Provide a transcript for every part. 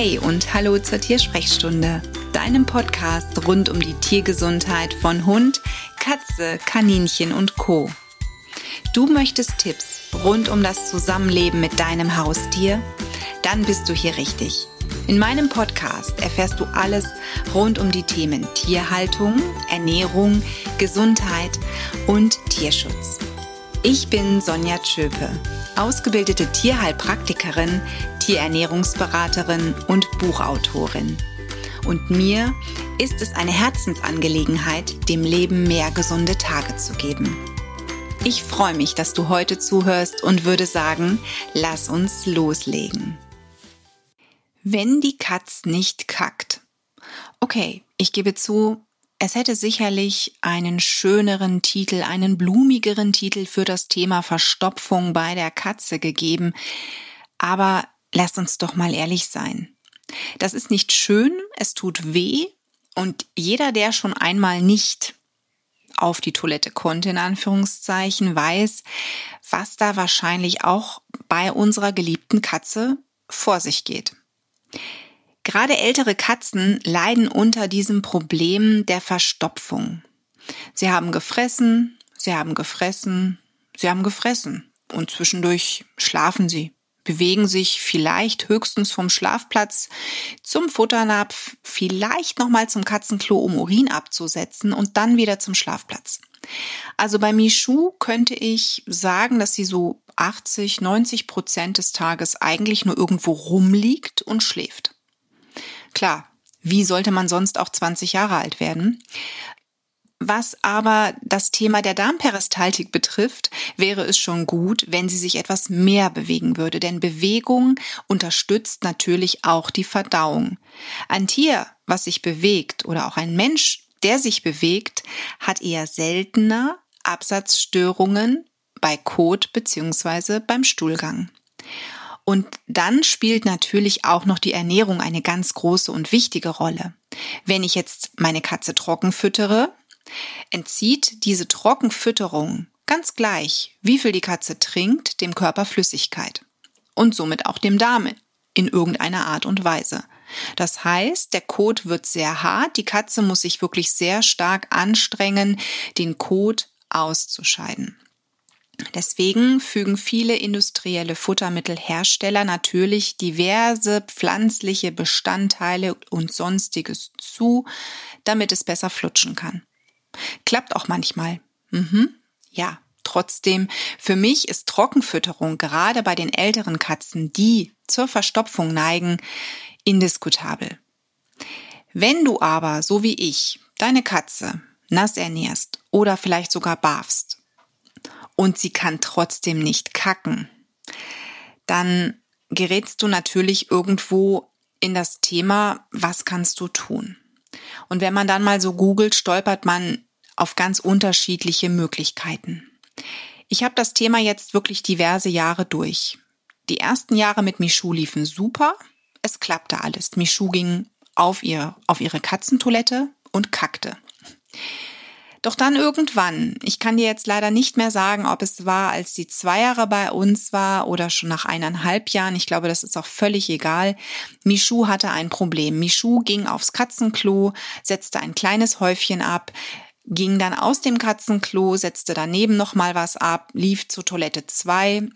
Hey und hallo zur Tiersprechstunde, deinem Podcast rund um die Tiergesundheit von Hund, Katze, Kaninchen und Co. Du möchtest Tipps rund um das Zusammenleben mit deinem Haustier? Dann bist du hier richtig. In meinem Podcast erfährst du alles rund um die Themen Tierhaltung, Ernährung, Gesundheit und Tierschutz. Ich bin Sonja Tschöpe, ausgebildete Tierheilpraktikerin, Tierernährungsberaterin und Buchautorin. Und mir ist es eine Herzensangelegenheit, dem Leben mehr gesunde Tage zu geben. Ich freue mich, dass du heute zuhörst und würde sagen, lass uns loslegen. Wenn die Katz nicht kackt. Okay, ich gebe zu, es hätte sicherlich einen schöneren Titel, einen blumigeren Titel für das Thema Verstopfung bei der Katze gegeben, aber lasst uns doch mal ehrlich sein. Das ist nicht schön, es tut weh und jeder, der schon einmal nicht auf die Toilette konnte, in Anführungszeichen, weiß, was da wahrscheinlich auch bei unserer geliebten Katze vor sich geht. Gerade ältere Katzen leiden unter diesem Problem der Verstopfung. Sie haben gefressen, sie haben gefressen, sie haben gefressen und zwischendurch schlafen sie, bewegen sich vielleicht höchstens vom Schlafplatz zum Futternapf, vielleicht nochmal zum Katzenklo, um Urin abzusetzen und dann wieder zum Schlafplatz. Also bei Michu könnte ich sagen, dass sie so 80, 90 Prozent des Tages eigentlich nur irgendwo rumliegt und schläft. Klar, wie sollte man sonst auch 20 Jahre alt werden? Was aber das Thema der Darmperistaltik betrifft, wäre es schon gut, wenn sie sich etwas mehr bewegen würde, denn Bewegung unterstützt natürlich auch die Verdauung. Ein Tier, was sich bewegt oder auch ein Mensch, der sich bewegt, hat eher seltener Absatzstörungen bei Kot bzw. beim Stuhlgang. Und dann spielt natürlich auch noch die Ernährung eine ganz große und wichtige Rolle. Wenn ich jetzt meine Katze trocken füttere, entzieht diese Trockenfütterung ganz gleich, wie viel die Katze trinkt, dem Körper Flüssigkeit und somit auch dem Darm in irgendeiner Art und Weise. Das heißt, der Kot wird sehr hart, die Katze muss sich wirklich sehr stark anstrengen, den Kot auszuscheiden. Deswegen fügen viele industrielle Futtermittelhersteller natürlich diverse pflanzliche Bestandteile und sonstiges zu, damit es besser flutschen kann. Klappt auch manchmal. Mhm. Ja, trotzdem, für mich ist Trockenfütterung gerade bei den älteren Katzen, die zur Verstopfung neigen, indiskutabel. Wenn du aber, so wie ich, deine Katze nass ernährst oder vielleicht sogar barfst, und sie kann trotzdem nicht kacken, dann gerätst du natürlich irgendwo in das Thema, was kannst du tun? Und wenn man dann mal so googelt, stolpert man auf ganz unterschiedliche Möglichkeiten. Ich habe das Thema jetzt wirklich diverse Jahre durch. Die ersten Jahre mit Michu liefen super. Es klappte alles. Michu ging auf ihr, auf ihre Katzentoilette und kackte. Doch dann irgendwann, ich kann dir jetzt leider nicht mehr sagen, ob es war, als sie zwei Jahre bei uns war oder schon nach eineinhalb Jahren, ich glaube, das ist auch völlig egal. Michu hatte ein Problem. Michu ging aufs Katzenklo, setzte ein kleines Häufchen ab, ging dann aus dem Katzenklo, setzte daneben nochmal was ab, lief zur Toilette 2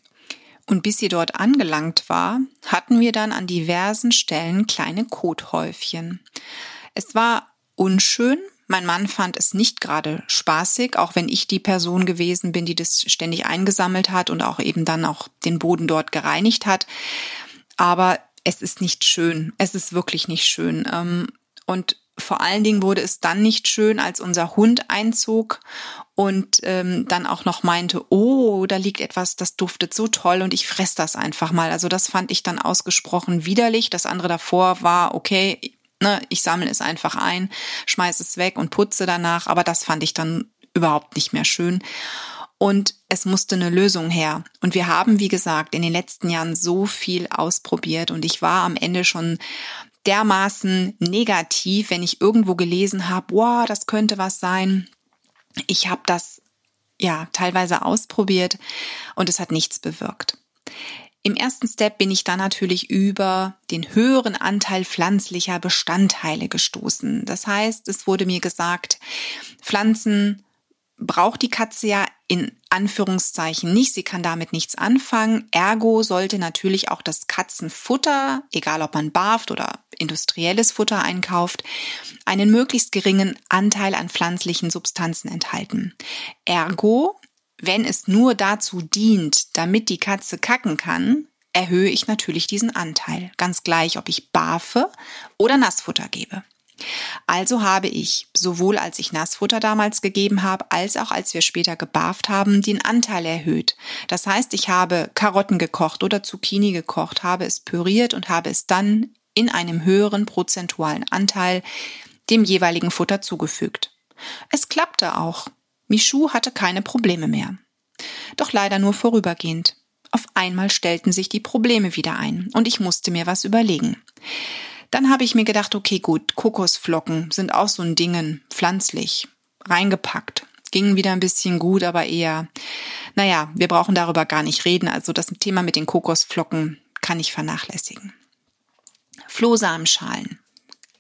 und bis sie dort angelangt war, hatten wir dann an diversen Stellen kleine Kothäufchen. Es war unschön, mein Mann fand es nicht gerade spaßig, auch wenn ich die Person gewesen bin, die das ständig eingesammelt hat und auch eben dann auch den Boden dort gereinigt hat. Aber es ist nicht schön. Es ist wirklich nicht schön. Ähm, und vor allen Dingen wurde es dann nicht schön, als unser Hund einzog und ähm, dann auch noch meinte, oh, da liegt etwas, das duftet so toll und ich fress das einfach mal. Also das fand ich dann ausgesprochen widerlich. Das andere davor war, okay, Ne, ich sammle es einfach ein, schmeiße es weg und putze danach, aber das fand ich dann überhaupt nicht mehr schön. Und es musste eine Lösung her. Und wir haben, wie gesagt, in den letzten Jahren so viel ausprobiert und ich war am Ende schon dermaßen negativ, wenn ich irgendwo gelesen habe, wow, das könnte was sein. Ich habe das ja teilweise ausprobiert und es hat nichts bewirkt. Im ersten Step bin ich dann natürlich über den höheren Anteil pflanzlicher Bestandteile gestoßen. Das heißt, es wurde mir gesagt, Pflanzen braucht die Katze ja in Anführungszeichen nicht. Sie kann damit nichts anfangen. Ergo sollte natürlich auch das Katzenfutter, egal ob man barft oder industrielles Futter einkauft, einen möglichst geringen Anteil an pflanzlichen Substanzen enthalten. Ergo, wenn es nur dazu dient, damit die Katze kacken kann, erhöhe ich natürlich diesen Anteil. Ganz gleich, ob ich barfe oder Nassfutter gebe. Also habe ich, sowohl als ich Nassfutter damals gegeben habe, als auch als wir später gebarft haben, den Anteil erhöht. Das heißt, ich habe Karotten gekocht oder Zucchini gekocht, habe es püriert und habe es dann in einem höheren prozentualen Anteil dem jeweiligen Futter zugefügt. Es klappte auch. Michu hatte keine Probleme mehr. Doch leider nur vorübergehend. Auf einmal stellten sich die Probleme wieder ein und ich musste mir was überlegen. Dann habe ich mir gedacht, okay, gut, Kokosflocken sind auch so ein Dingen, pflanzlich, reingepackt. Ging wieder ein bisschen gut, aber eher, naja, wir brauchen darüber gar nicht reden. Also das Thema mit den Kokosflocken kann ich vernachlässigen. Flohsamenschalen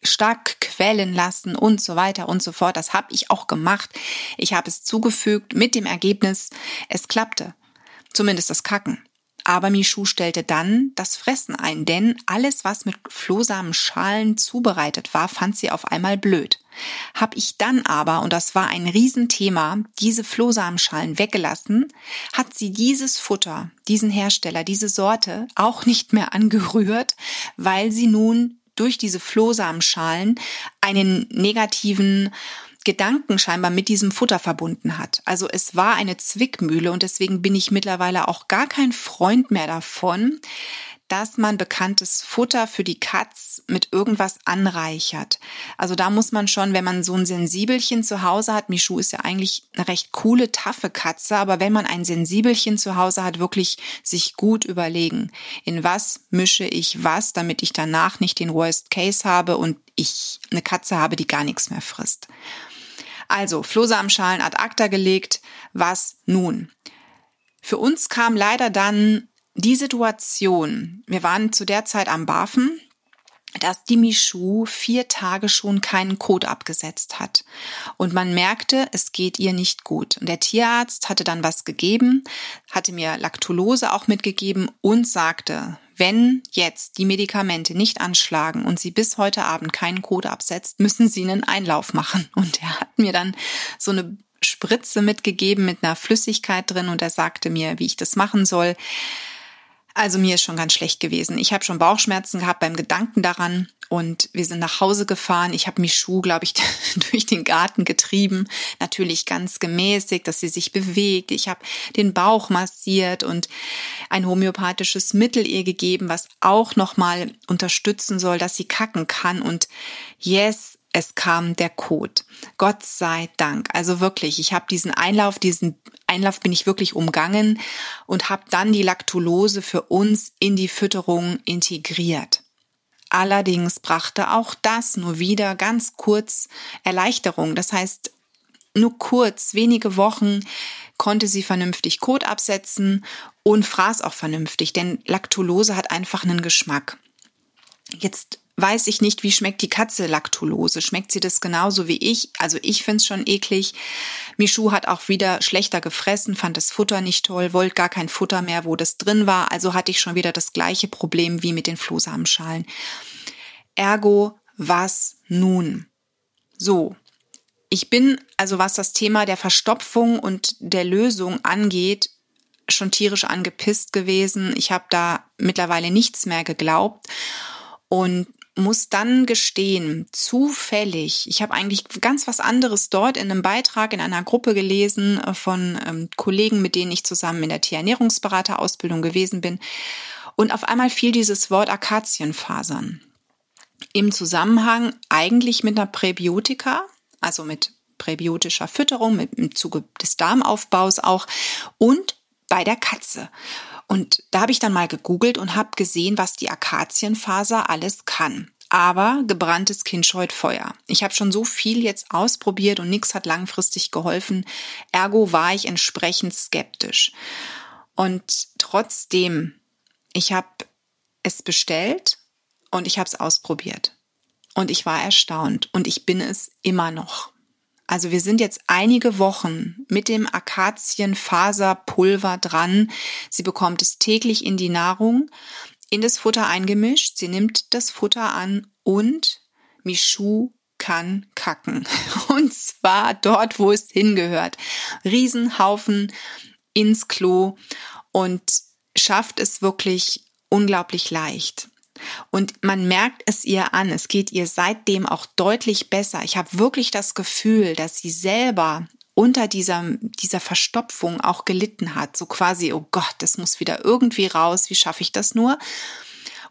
stark quellen lassen und so weiter und so fort. Das habe ich auch gemacht. Ich habe es zugefügt mit dem Ergebnis, es klappte. Zumindest das Kacken. Aber Michu stellte dann das Fressen ein, denn alles, was mit Flohsamenschalen zubereitet war, fand sie auf einmal blöd. Hab ich dann aber, und das war ein Riesenthema, diese Flohsamenschalen weggelassen, hat sie dieses Futter, diesen Hersteller, diese Sorte auch nicht mehr angerührt, weil sie nun durch diese Flohsamenschalen einen negativen Gedanken scheinbar mit diesem Futter verbunden hat. Also es war eine Zwickmühle und deswegen bin ich mittlerweile auch gar kein Freund mehr davon, dass man bekanntes Futter für die Katz mit irgendwas anreichert. Also da muss man schon, wenn man so ein Sensibelchen zu Hause hat, Michu ist ja eigentlich eine recht coole, taffe Katze, aber wenn man ein Sensibelchen zu Hause hat, wirklich sich gut überlegen, in was mische ich was, damit ich danach nicht den Worst Case habe und ich eine Katze habe, die gar nichts mehr frisst. Also Flohsamenschalen ad acta gelegt. Was nun? Für uns kam leider dann die Situation, wir waren zu der Zeit am Bafen, dass die Michu vier Tage schon keinen Kot abgesetzt hat. Und man merkte, es geht ihr nicht gut. Und der Tierarzt hatte dann was gegeben, hatte mir Laktulose auch mitgegeben und sagte, wenn jetzt die Medikamente nicht anschlagen und sie bis heute Abend keinen Kot absetzt, müssen sie einen Einlauf machen. Und er hat mir dann so eine Spritze mitgegeben mit einer Flüssigkeit drin und er sagte mir, wie ich das machen soll. Also mir ist schon ganz schlecht gewesen. Ich habe schon Bauchschmerzen gehabt beim Gedanken daran und wir sind nach Hause gefahren. Ich habe Michu, glaube ich, durch den Garten getrieben. Natürlich ganz gemäßigt, dass sie sich bewegt. Ich habe den Bauch massiert und ein homöopathisches Mittel ihr gegeben, was auch nochmal unterstützen soll, dass sie kacken kann. Und yes, es kam der Code. Gott sei Dank. Also wirklich, ich habe diesen Einlauf, diesen Einlauf bin ich wirklich umgangen und habe dann die Laktulose für uns in die Fütterung integriert. Allerdings brachte auch das nur wieder ganz kurz Erleichterung. Das heißt, nur kurz, wenige Wochen konnte sie vernünftig Kot absetzen und fraß auch vernünftig, denn Laktulose hat einfach einen Geschmack. Jetzt weiß ich nicht, wie schmeckt die Katze Laktulose. Schmeckt sie das genauso wie ich? Also ich find's schon eklig. Michu hat auch wieder schlechter gefressen, fand das Futter nicht toll, wollte gar kein Futter mehr, wo das drin war. Also hatte ich schon wieder das gleiche Problem wie mit den Flohsamenschalen. Ergo, was nun? So. Ich bin, also was das Thema der Verstopfung und der Lösung angeht, schon tierisch angepisst gewesen. Ich habe da mittlerweile nichts mehr geglaubt und muss dann gestehen, zufällig, ich habe eigentlich ganz was anderes dort in einem Beitrag in einer Gruppe gelesen äh, von ähm, Kollegen, mit denen ich zusammen in der Tierernährungsberaterausbildung gewesen bin. Und auf einmal fiel dieses Wort Akazienfasern im Zusammenhang eigentlich mit einer Präbiotika, also mit präbiotischer Fütterung, mit, im Zuge des Darmaufbaus auch und bei der Katze. Und da habe ich dann mal gegoogelt und habe gesehen, was die Akazienfaser alles kann. Aber gebranntes Kind scheut Feuer. Ich habe schon so viel jetzt ausprobiert und nichts hat langfristig geholfen. Ergo war ich entsprechend skeptisch. Und trotzdem ich habe es bestellt und ich habe es ausprobiert. Und ich war erstaunt und ich bin es immer noch. Also wir sind jetzt einige Wochen mit dem Akazienfaserpulver dran. Sie bekommt es täglich in die Nahrung, in das Futter eingemischt. Sie nimmt das Futter an und Michu kann kacken. Und zwar dort, wo es hingehört. Riesenhaufen ins Klo und schafft es wirklich unglaublich leicht. Und man merkt es ihr an, es geht ihr seitdem auch deutlich besser. Ich habe wirklich das Gefühl, dass sie selber unter dieser, dieser Verstopfung auch gelitten hat. So quasi, oh Gott, das muss wieder irgendwie raus, wie schaffe ich das nur?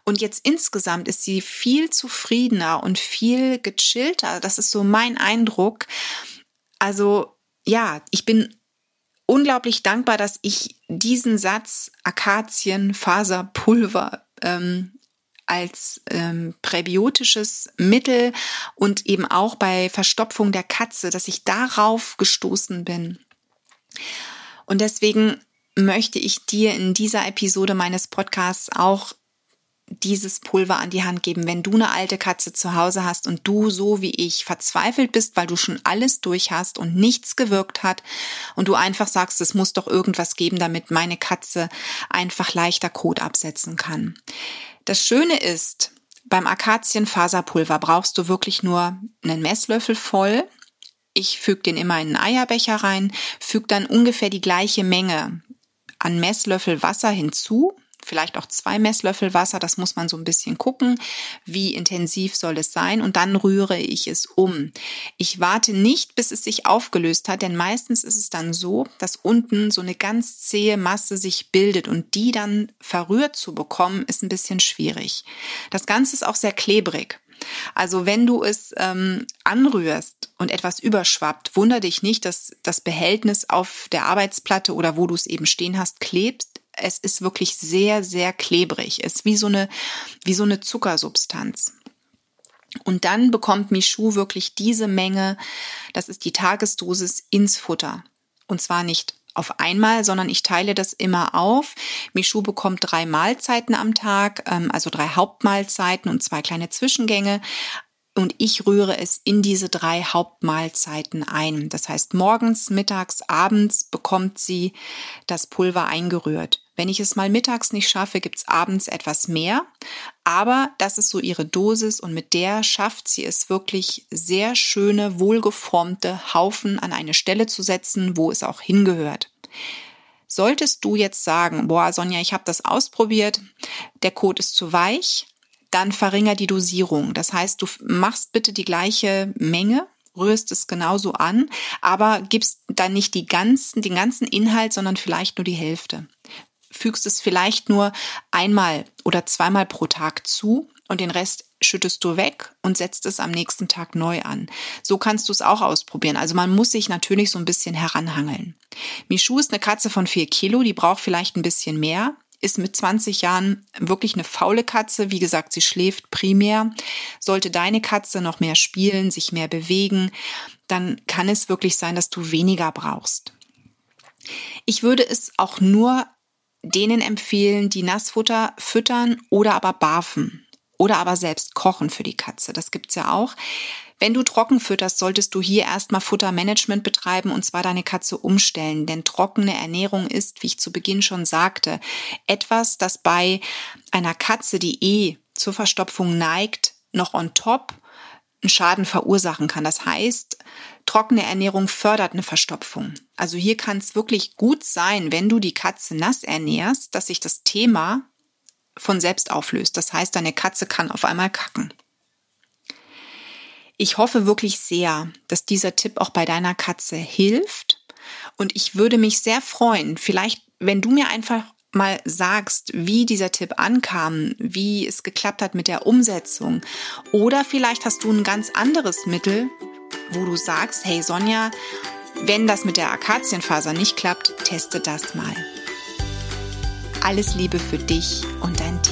Und jetzt insgesamt ist sie viel zufriedener und viel gechillter. Das ist so mein Eindruck. Also ja, ich bin unglaublich dankbar, dass ich diesen Satz Akazienfaserpulver ähm, als ähm, präbiotisches Mittel und eben auch bei Verstopfung der Katze, dass ich darauf gestoßen bin. Und deswegen möchte ich dir in dieser Episode meines Podcasts auch dieses Pulver an die Hand geben. Wenn du eine alte Katze zu Hause hast und du so wie ich verzweifelt bist, weil du schon alles durch hast und nichts gewirkt hat und du einfach sagst, es muss doch irgendwas geben, damit meine Katze einfach leichter Kot absetzen kann. Das Schöne ist, beim Akazienfaserpulver brauchst du wirklich nur einen Messlöffel voll. Ich füge den immer in einen Eierbecher rein, füge dann ungefähr die gleiche Menge an Messlöffel Wasser hinzu vielleicht auch zwei Messlöffel Wasser, das muss man so ein bisschen gucken, wie intensiv soll es sein und dann rühre ich es um. Ich warte nicht, bis es sich aufgelöst hat, denn meistens ist es dann so, dass unten so eine ganz zähe Masse sich bildet und die dann verrührt zu bekommen, ist ein bisschen schwierig. Das Ganze ist auch sehr klebrig. Also wenn du es ähm, anrührst und etwas überschwappt, wunder dich nicht, dass das Behältnis auf der Arbeitsplatte oder wo du es eben stehen hast, klebt es ist wirklich sehr, sehr klebrig. Es ist wie so eine, wie so eine Zuckersubstanz. Und dann bekommt Michu wirklich diese Menge, das ist die Tagesdosis, ins Futter. Und zwar nicht auf einmal, sondern ich teile das immer auf. Michu bekommt drei Mahlzeiten am Tag, ähm, also drei Hauptmahlzeiten und zwei kleine Zwischengänge und ich rühre es in diese drei Hauptmahlzeiten ein. Das heißt, morgens, mittags, abends bekommt sie das Pulver eingerührt. Wenn ich es mal mittags nicht schaffe, gibt's abends etwas mehr. Aber das ist so ihre Dosis und mit der schafft sie es wirklich sehr schöne, wohlgeformte Haufen an eine Stelle zu setzen, wo es auch hingehört. Solltest du jetzt sagen, boah, Sonja, ich habe das ausprobiert, der Kot ist zu weich, dann verringer die Dosierung. Das heißt, du machst bitte die gleiche Menge, rührst es genauso an, aber gibst dann nicht die ganzen, den ganzen Inhalt, sondern vielleicht nur die Hälfte. Fügst es vielleicht nur einmal oder zweimal pro Tag zu und den Rest schüttest du weg und setzt es am nächsten Tag neu an. So kannst du es auch ausprobieren. Also man muss sich natürlich so ein bisschen heranhangeln. Michu ist eine Katze von vier Kilo, die braucht vielleicht ein bisschen mehr ist mit 20 Jahren wirklich eine faule Katze. Wie gesagt, sie schläft primär. Sollte deine Katze noch mehr spielen, sich mehr bewegen, dann kann es wirklich sein, dass du weniger brauchst. Ich würde es auch nur denen empfehlen, die Nassfutter füttern oder aber barfen oder aber selbst kochen für die Katze. Das gibt's ja auch. Wenn du trocken fütterst, solltest du hier erstmal Futtermanagement betreiben und zwar deine Katze umstellen, denn trockene Ernährung ist, wie ich zu Beginn schon sagte, etwas, das bei einer Katze, die eh zur Verstopfung neigt, noch on top einen Schaden verursachen kann. Das heißt, trockene Ernährung fördert eine Verstopfung. Also hier kann es wirklich gut sein, wenn du die Katze nass ernährst, dass sich das Thema von selbst auflöst. Das heißt, deine Katze kann auf einmal kacken. Ich hoffe wirklich sehr, dass dieser Tipp auch bei deiner Katze hilft. Und ich würde mich sehr freuen, vielleicht, wenn du mir einfach mal sagst, wie dieser Tipp ankam, wie es geklappt hat mit der Umsetzung. Oder vielleicht hast du ein ganz anderes Mittel, wo du sagst, hey Sonja, wenn das mit der Akazienfaser nicht klappt, teste das mal. Alles Liebe für dich und dein Tier.